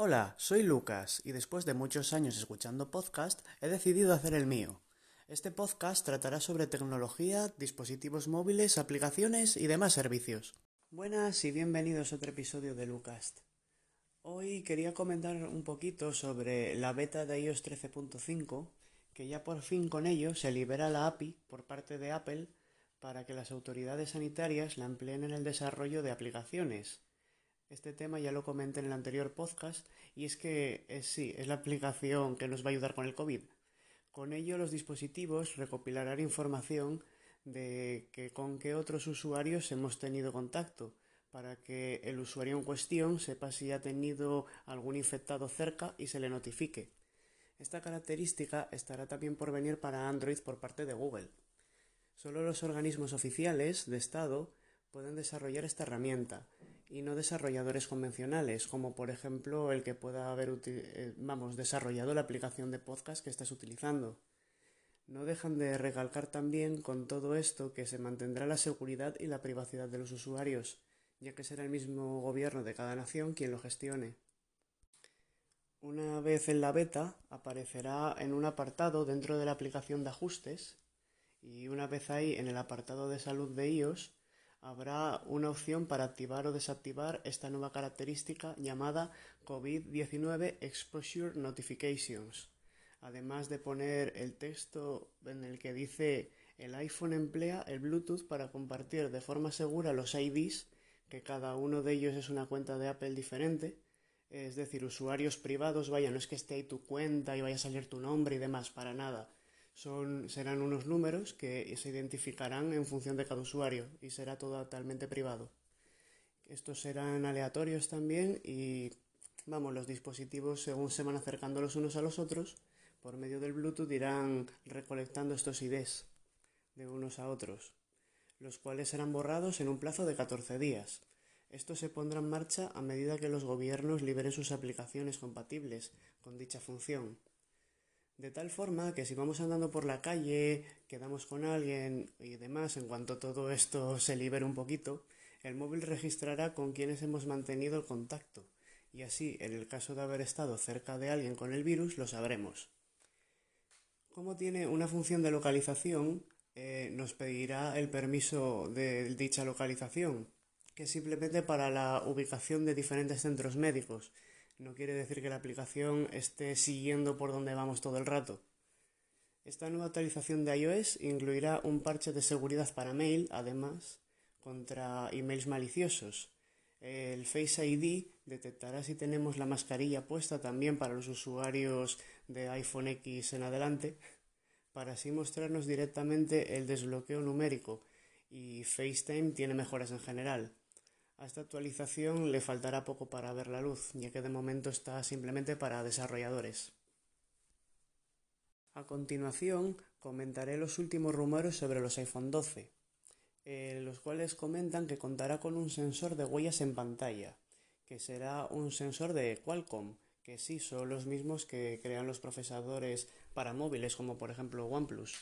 Hola, soy Lucas y después de muchos años escuchando podcast he decidido hacer el mío. Este podcast tratará sobre tecnología, dispositivos móviles, aplicaciones y demás servicios. Buenas y bienvenidos a otro episodio de Lucas. Hoy quería comentar un poquito sobre la beta de iOS 13.5, que ya por fin con ello se libera la API por parte de Apple para que las autoridades sanitarias la empleen en el desarrollo de aplicaciones este tema ya lo comenté en el anterior podcast y es que eh, sí, es la aplicación que nos va a ayudar con el COVID. Con ello los dispositivos recopilarán información de que con qué otros usuarios hemos tenido contacto para que el usuario en cuestión sepa si ha tenido algún infectado cerca y se le notifique. Esta característica estará también por venir para Android por parte de Google. Solo los organismos oficiales de Estado pueden desarrollar esta herramienta y no desarrolladores convencionales, como por ejemplo el que pueda haber eh, vamos, desarrollado la aplicación de podcast que estás utilizando. No dejan de recalcar también con todo esto que se mantendrá la seguridad y la privacidad de los usuarios, ya que será el mismo gobierno de cada nación quien lo gestione. Una vez en la beta aparecerá en un apartado dentro de la aplicación de ajustes y una vez ahí en el apartado de salud de iOS habrá una opción para activar o desactivar esta nueva característica llamada COVID-19 Exposure Notifications, además de poner el texto en el que dice el iPhone emplea el Bluetooth para compartir de forma segura los IDs, que cada uno de ellos es una cuenta de Apple diferente, es decir, usuarios privados, vaya, no es que esté ahí tu cuenta y vaya a salir tu nombre y demás, para nada serán unos números que se identificarán en función de cada usuario y será totalmente privado. Estos serán aleatorios también y vamos, los dispositivos según se van acercando los unos a los otros, por medio del Bluetooth irán recolectando estos IDs de unos a otros, los cuales serán borrados en un plazo de 14 días. Esto se pondrá en marcha a medida que los gobiernos liberen sus aplicaciones compatibles con dicha función. De tal forma que si vamos andando por la calle, quedamos con alguien y demás, en cuanto todo esto se libere un poquito, el móvil registrará con quienes hemos mantenido el contacto y así, en el caso de haber estado cerca de alguien con el virus, lo sabremos. Como tiene una función de localización, eh, nos pedirá el permiso de dicha localización, que es simplemente para la ubicación de diferentes centros médicos no quiere decir que la aplicación esté siguiendo por donde vamos todo el rato. Esta nueva actualización de iOS incluirá un parche de seguridad para mail, además, contra emails maliciosos. El Face ID detectará si tenemos la mascarilla puesta también para los usuarios de iPhone X en adelante, para así mostrarnos directamente el desbloqueo numérico y FaceTime tiene mejoras en general. A esta actualización le faltará poco para ver la luz, ya que de momento está simplemente para desarrolladores. A continuación, comentaré los últimos rumores sobre los iPhone 12, eh, los cuales comentan que contará con un sensor de huellas en pantalla, que será un sensor de Qualcomm, que sí son los mismos que crean los procesadores para móviles, como por ejemplo OnePlus,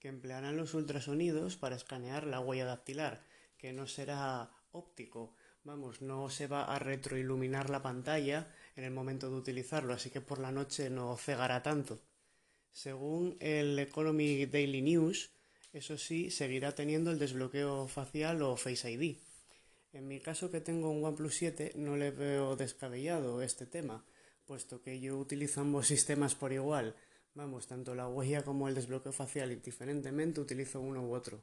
que emplearán los ultrasonidos para escanear la huella dactilar, que no será óptico. Vamos, no se va a retroiluminar la pantalla en el momento de utilizarlo, así que por la noche no cegará tanto. Según el Economy Daily News, eso sí, seguirá teniendo el desbloqueo facial o Face ID. En mi caso que tengo un OnePlus 7 no le veo descabellado este tema, puesto que yo utilizo ambos sistemas por igual. Vamos, tanto la huella como el desbloqueo facial indiferentemente utilizo uno u otro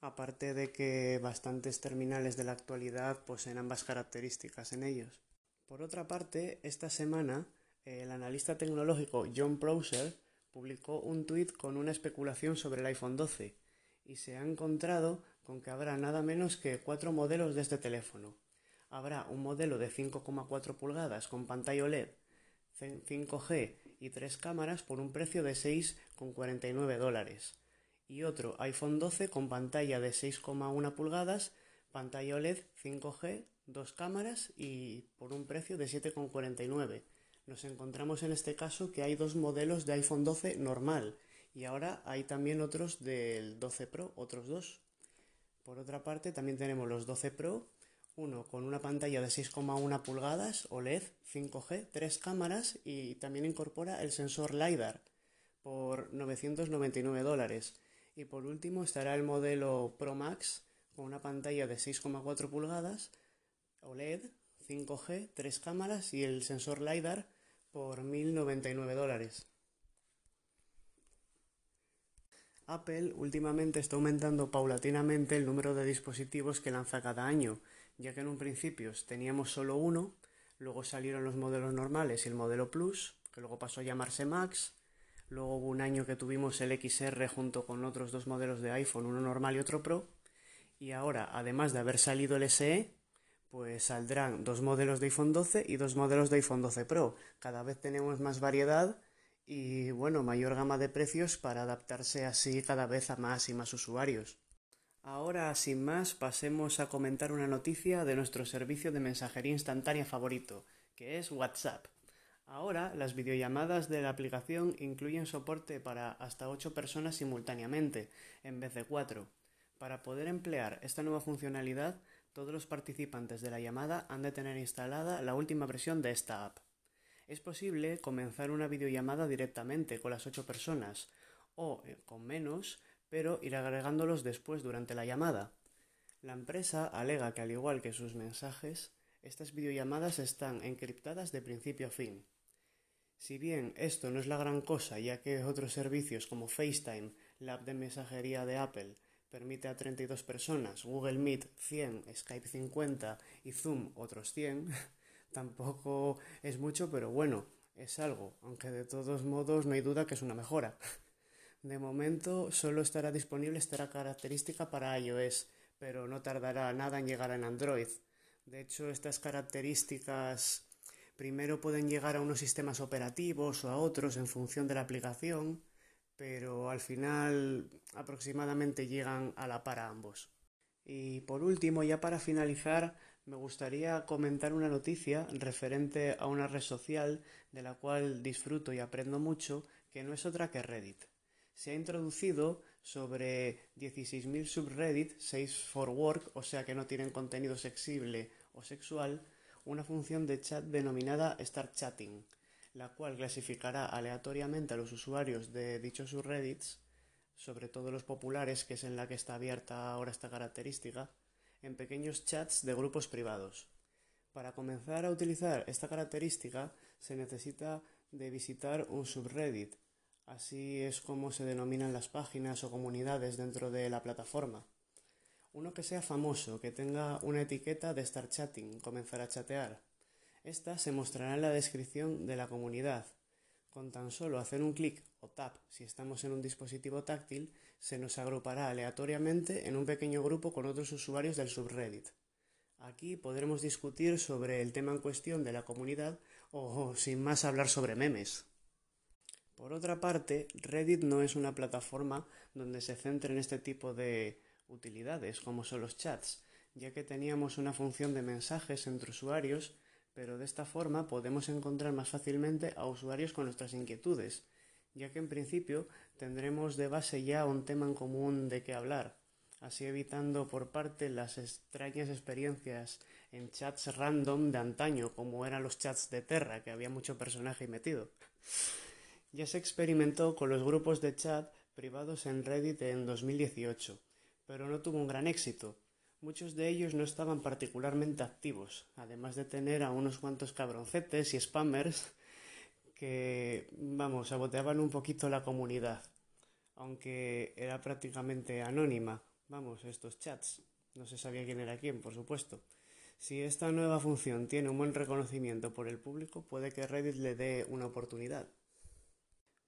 aparte de que bastantes terminales de la actualidad poseen ambas características en ellos. Por otra parte, esta semana el analista tecnológico John Prosser publicó un tuit con una especulación sobre el iPhone 12 y se ha encontrado con que habrá nada menos que cuatro modelos de este teléfono. Habrá un modelo de 5,4 pulgadas con pantalla OLED, 5G y tres cámaras por un precio de 6,49 dólares y otro iPhone 12 con pantalla de 6,1 pulgadas, pantalla OLED 5G, dos cámaras y por un precio de 7,49. Nos encontramos en este caso que hay dos modelos de iPhone 12 normal y ahora hay también otros del 12 Pro, otros dos. Por otra parte, también tenemos los 12 Pro, Uno con una pantalla de 6,1 pulgadas OLED 5G, tres cámaras y también incorpora el sensor LiDAR por 999 dólares. Y por último estará el modelo Pro Max con una pantalla de 6,4 pulgadas OLED 5G, tres cámaras y el sensor LiDAR por 1.099 dólares. Apple últimamente está aumentando paulatinamente el número de dispositivos que lanza cada año, ya que en un principio teníamos solo uno, luego salieron los modelos normales y el modelo Plus, que luego pasó a llamarse Max, luego hubo un año que tuvimos el XR junto con otros dos modelos de iPhone, uno normal y otro Pro, y ahora, además de haber salido el SE, pues saldrán dos modelos de iPhone 12 y dos modelos de iPhone 12 Pro. Cada vez tenemos más variedad y bueno, mayor gama de precios para adaptarse así cada vez a más y más usuarios. Ahora, sin más, pasemos a comentar una noticia de nuestro servicio de mensajería instantánea favorito, que es WhatsApp. Ahora, las videollamadas de la aplicación incluyen soporte para hasta 8 personas simultáneamente, en vez de 4. Para poder emplear esta nueva funcionalidad, todos los participantes de la llamada han de tener instalada la última versión de esta app. Es posible comenzar una videollamada directamente con las ocho personas o eh, con menos, pero ir agregándolos después durante la llamada. La empresa alega que al igual que sus mensajes, estas videollamadas están encriptadas de principio a fin. Si bien esto no es la gran cosa, ya que otros servicios como FaceTime, la app de mensajería de Apple, permite a 32 personas, Google Meet 100, Skype 50 y Zoom otros 100, Tampoco es mucho, pero bueno, es algo, aunque de todos modos no hay duda que es una mejora. De momento solo estará disponible esta característica para iOS, pero no tardará nada en llegar en Android. De hecho, estas características primero pueden llegar a unos sistemas operativos o a otros en función de la aplicación, pero al final aproximadamente llegan a la par a ambos. Y por último, ya para finalizar, me gustaría comentar una noticia referente a una red social de la cual disfruto y aprendo mucho, que no es otra que Reddit. Se ha introducido sobre 16.000 subreddits, 6 for work, o sea que no tienen contenido sexible o sexual, una función de chat denominada Start Chatting, la cual clasificará aleatoriamente a los usuarios de dichos subreddits, sobre todo los populares, que es en la que está abierta ahora esta característica, en pequeños chats de grupos privados. Para comenzar a utilizar esta característica se necesita de visitar un subreddit. Así es como se denominan las páginas o comunidades dentro de la plataforma. Uno que sea famoso, que tenga una etiqueta de estar chatting, comenzar a chatear. Esta se mostrará en la descripción de la comunidad. Con tan solo hacer un clic o tap si estamos en un dispositivo táctil, se nos agrupará aleatoriamente en un pequeño grupo con otros usuarios del subreddit. Aquí podremos discutir sobre el tema en cuestión de la comunidad o, sin más, hablar sobre memes. Por otra parte, Reddit no es una plataforma donde se centre en este tipo de utilidades como son los chats, ya que teníamos una función de mensajes entre usuarios, pero de esta forma podemos encontrar más fácilmente a usuarios con nuestras inquietudes, ya que en principio tendremos de base ya un tema en común de qué hablar, así evitando por parte las extrañas experiencias en chats random de antaño, como eran los chats de Terra, que había mucho personaje metido. Ya se experimentó con los grupos de chat privados en Reddit en 2018, pero no tuvo un gran éxito. Muchos de ellos no estaban particularmente activos, además de tener a unos cuantos cabroncetes y spammers que, vamos, saboteaban un poquito la comunidad, aunque era prácticamente anónima, vamos, estos chats. No se sabía quién era quién, por supuesto. Si esta nueva función tiene un buen reconocimiento por el público, puede que Reddit le dé una oportunidad.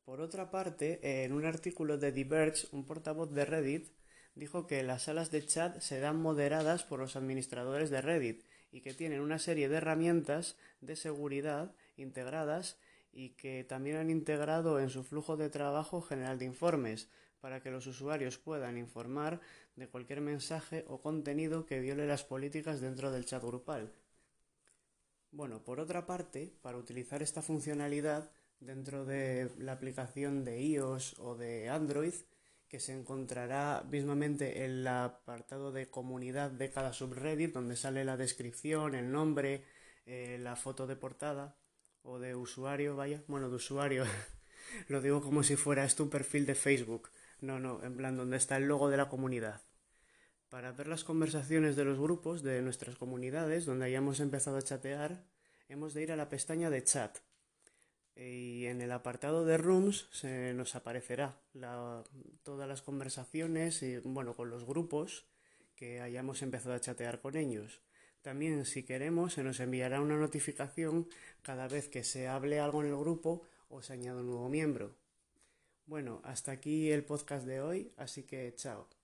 Por otra parte, en un artículo de Diverge, un portavoz de Reddit dijo que las salas de chat serán moderadas por los administradores de Reddit y que tienen una serie de herramientas de seguridad integradas y que también han integrado en su flujo de trabajo general de informes para que los usuarios puedan informar de cualquier mensaje o contenido que viole las políticas dentro del chat grupal. Bueno, por otra parte, para utilizar esta funcionalidad dentro de la aplicación de iOS o de Android, que se encontrará mismamente en el apartado de comunidad de cada subreddit, donde sale la descripción, el nombre, eh, la foto de portada o de usuario, vaya, bueno, de usuario, lo digo como si fuera esto un perfil de Facebook, no, no, en plan donde está el logo de la comunidad. Para ver las conversaciones de los grupos de nuestras comunidades, donde hayamos empezado a chatear, hemos de ir a la pestaña de chat y en el apartado de rooms se nos aparecerá todas las conversaciones y bueno con los grupos que hayamos empezado a chatear con ellos. También si queremos se nos enviará una notificación cada vez que se hable algo en el grupo o se añade un nuevo miembro. Bueno, hasta aquí el podcast de hoy, así que chao.